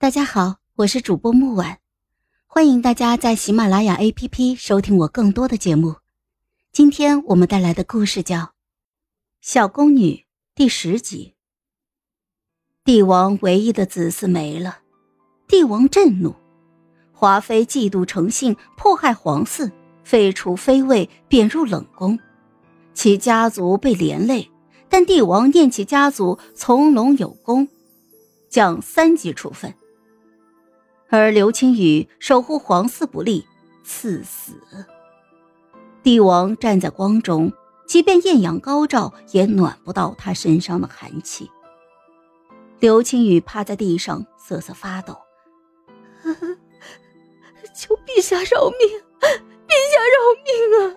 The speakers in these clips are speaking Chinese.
大家好，我是主播木婉，欢迎大家在喜马拉雅 APP 收听我更多的节目。今天我们带来的故事叫《小宫女》第十集。帝王唯一的子嗣没了，帝王震怒，华妃嫉妒成性，迫害皇嗣，废除妃位，贬入冷宫，其家族被连累。但帝王念其家族从龙有功，降三级处分。而刘青雨守护皇嗣不利，赐死。帝王站在光中，即便艳阳高照，也暖不到他身上的寒气。刘青雨趴在地上瑟瑟发抖，求陛下饶命！陛下饶命啊！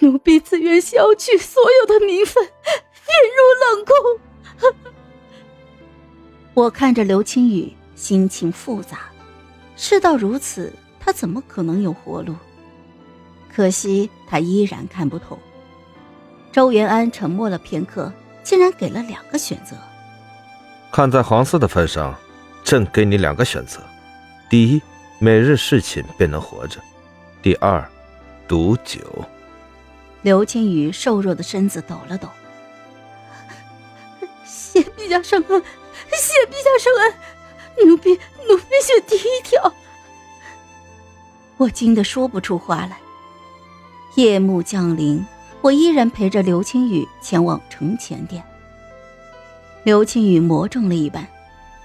奴婢自愿削去所有的名分。进入冷宫。我看着刘青雨，心情复杂。事到如此，他怎么可能有活路？可惜他依然看不透。周元安沉默了片刻，竟然给了两个选择。看在皇嗣的份上，朕给你两个选择：第一，每日侍寝便能活着；第二，毒酒。刘青雨瘦弱的身子抖了抖。谢陛下圣恩，谢陛下圣恩，奴婢奴婢选第一条。我惊得说不出话来。夜幕降临，我依然陪着刘青雨前往承乾殿。刘青雨魔怔了一般，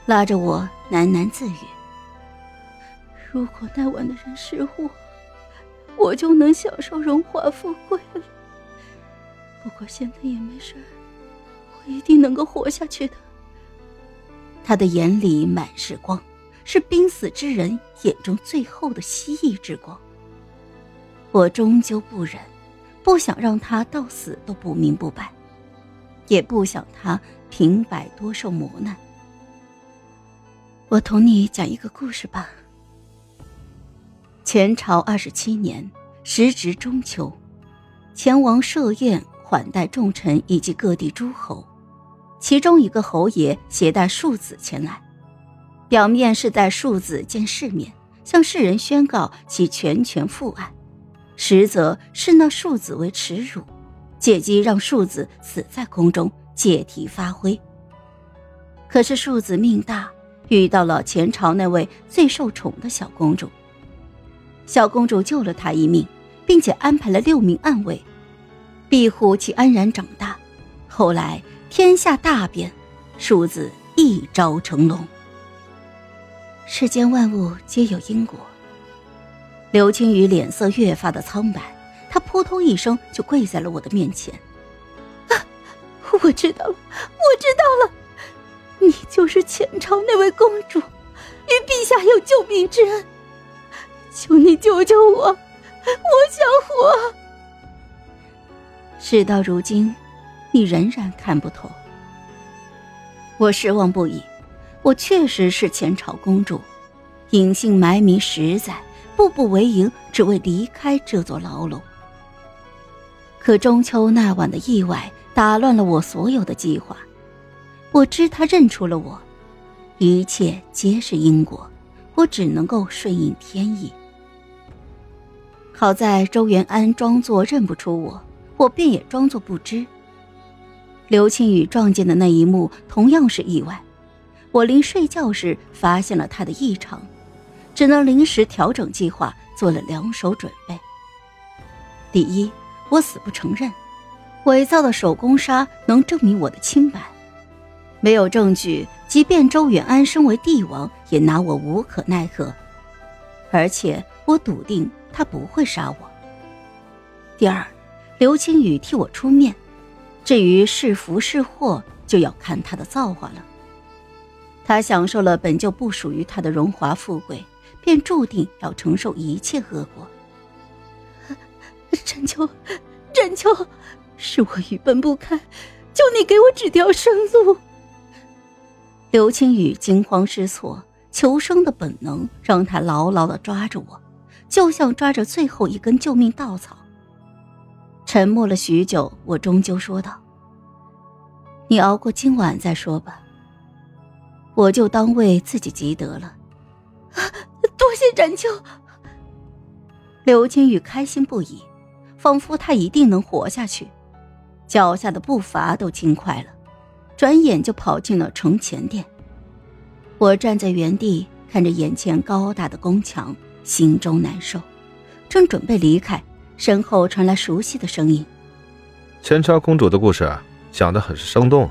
拉着我喃喃自语：“如果那晚的人是我，我就能享受荣华富贵了。不过现在也没事。”我一定能够活下去的。他的眼里满是光，是濒死之人眼中最后的蜥蜴之光。我终究不忍，不想让他到死都不明不白，也不想他平白多受磨难。我同你讲一个故事吧。前朝二十七年，时值中秋，前王设宴款待众臣以及各地诸侯。其中一个侯爷携带庶子前来，表面是带庶子见世面，向世人宣告其全权父爱，实则是那庶子为耻辱，借机让庶子死在宫中，借题发挥。可是庶子命大，遇到了前朝那位最受宠的小公主，小公主救了他一命，并且安排了六名暗卫，庇护其安然长大。后来。天下大变，庶子一朝成龙。世间万物皆有因果。刘青雨脸色越发的苍白，他扑通一声就跪在了我的面前。啊，我知道了，我知道了，你就是前朝那位公主，与陛下有救命之恩，求你救救我，我想活。事到如今。你仍然看不透，我失望不已。我确实是前朝公主，隐姓埋名十载，步步为营，只为离开这座牢笼。可中秋那晚的意外打乱了我所有的计划。我知他认出了我，一切皆是因果，我只能够顺应天意。好在周元安装作认不出我，我便也装作不知。刘青雨撞见的那一幕同样是意外，我临睡觉时发现了他的异常，只能临时调整计划，做了两手准备。第一，我死不承认，伪造的手工纱能证明我的清白，没有证据，即便周远安身为帝王，也拿我无可奈何。而且我笃定他不会杀我。第二，刘青雨替我出面。至于是福是祸，就要看他的造化了。他享受了本就不属于他的荣华富贵，便注定要承受一切恶果。朕求，朕求，是我愚笨不堪，求你给我指条生路。刘青雨惊慌失措，求生的本能让他牢牢的抓着我，就像抓着最后一根救命稻草。沉默了许久，我终究说道：“你熬过今晚再说吧。”我就当为自己积德了。多谢展秋。刘青雨开心不已，仿佛他一定能活下去，脚下的步伐都轻快了，转眼就跑进了城前殿。我站在原地，看着眼前高大的宫墙，心中难受，正准备离开，身后传来熟悉的声音：“前朝公主的故事讲得很是生动。”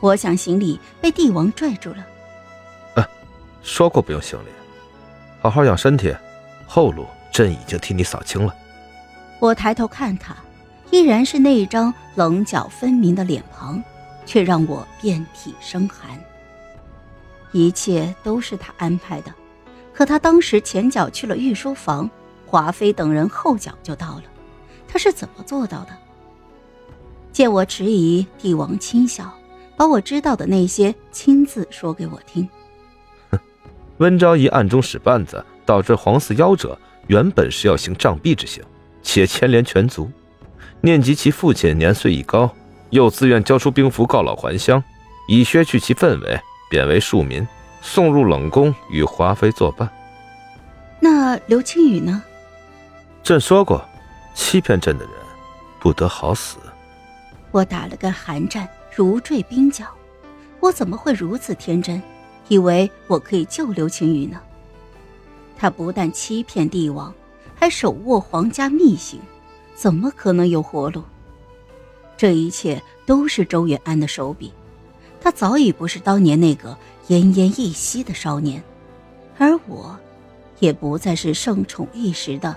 我想行礼，被帝王拽住了。“啊，说过不用行礼，好好养身体，后路。”朕已经替你扫清了。我抬头看他，依然是那一张棱角分明的脸庞，却让我遍体生寒。一切都是他安排的，可他当时前脚去了御书房，华妃等人后脚就到了，他是怎么做到的？见我迟疑，帝王轻笑，把我知道的那些亲自说给我听。哼，温昭仪暗中使绊子，导致皇嗣夭折。原本是要行杖毙之刑，且牵连全族。念及其父亲年岁已高，又自愿交出兵符告老还乡，以削去其氛围，贬为庶民，送入冷宫与华妃作伴。那刘青雨呢？朕说过，欺骗朕的人，不得好死。我打了个寒战，如坠冰窖。我怎么会如此天真，以为我可以救刘青云呢？他不但欺骗帝王，还手握皇家秘刑，怎么可能有活路？这一切都是周远安的手笔。他早已不是当年那个奄奄一息的少年，而我，也不再是盛宠一时的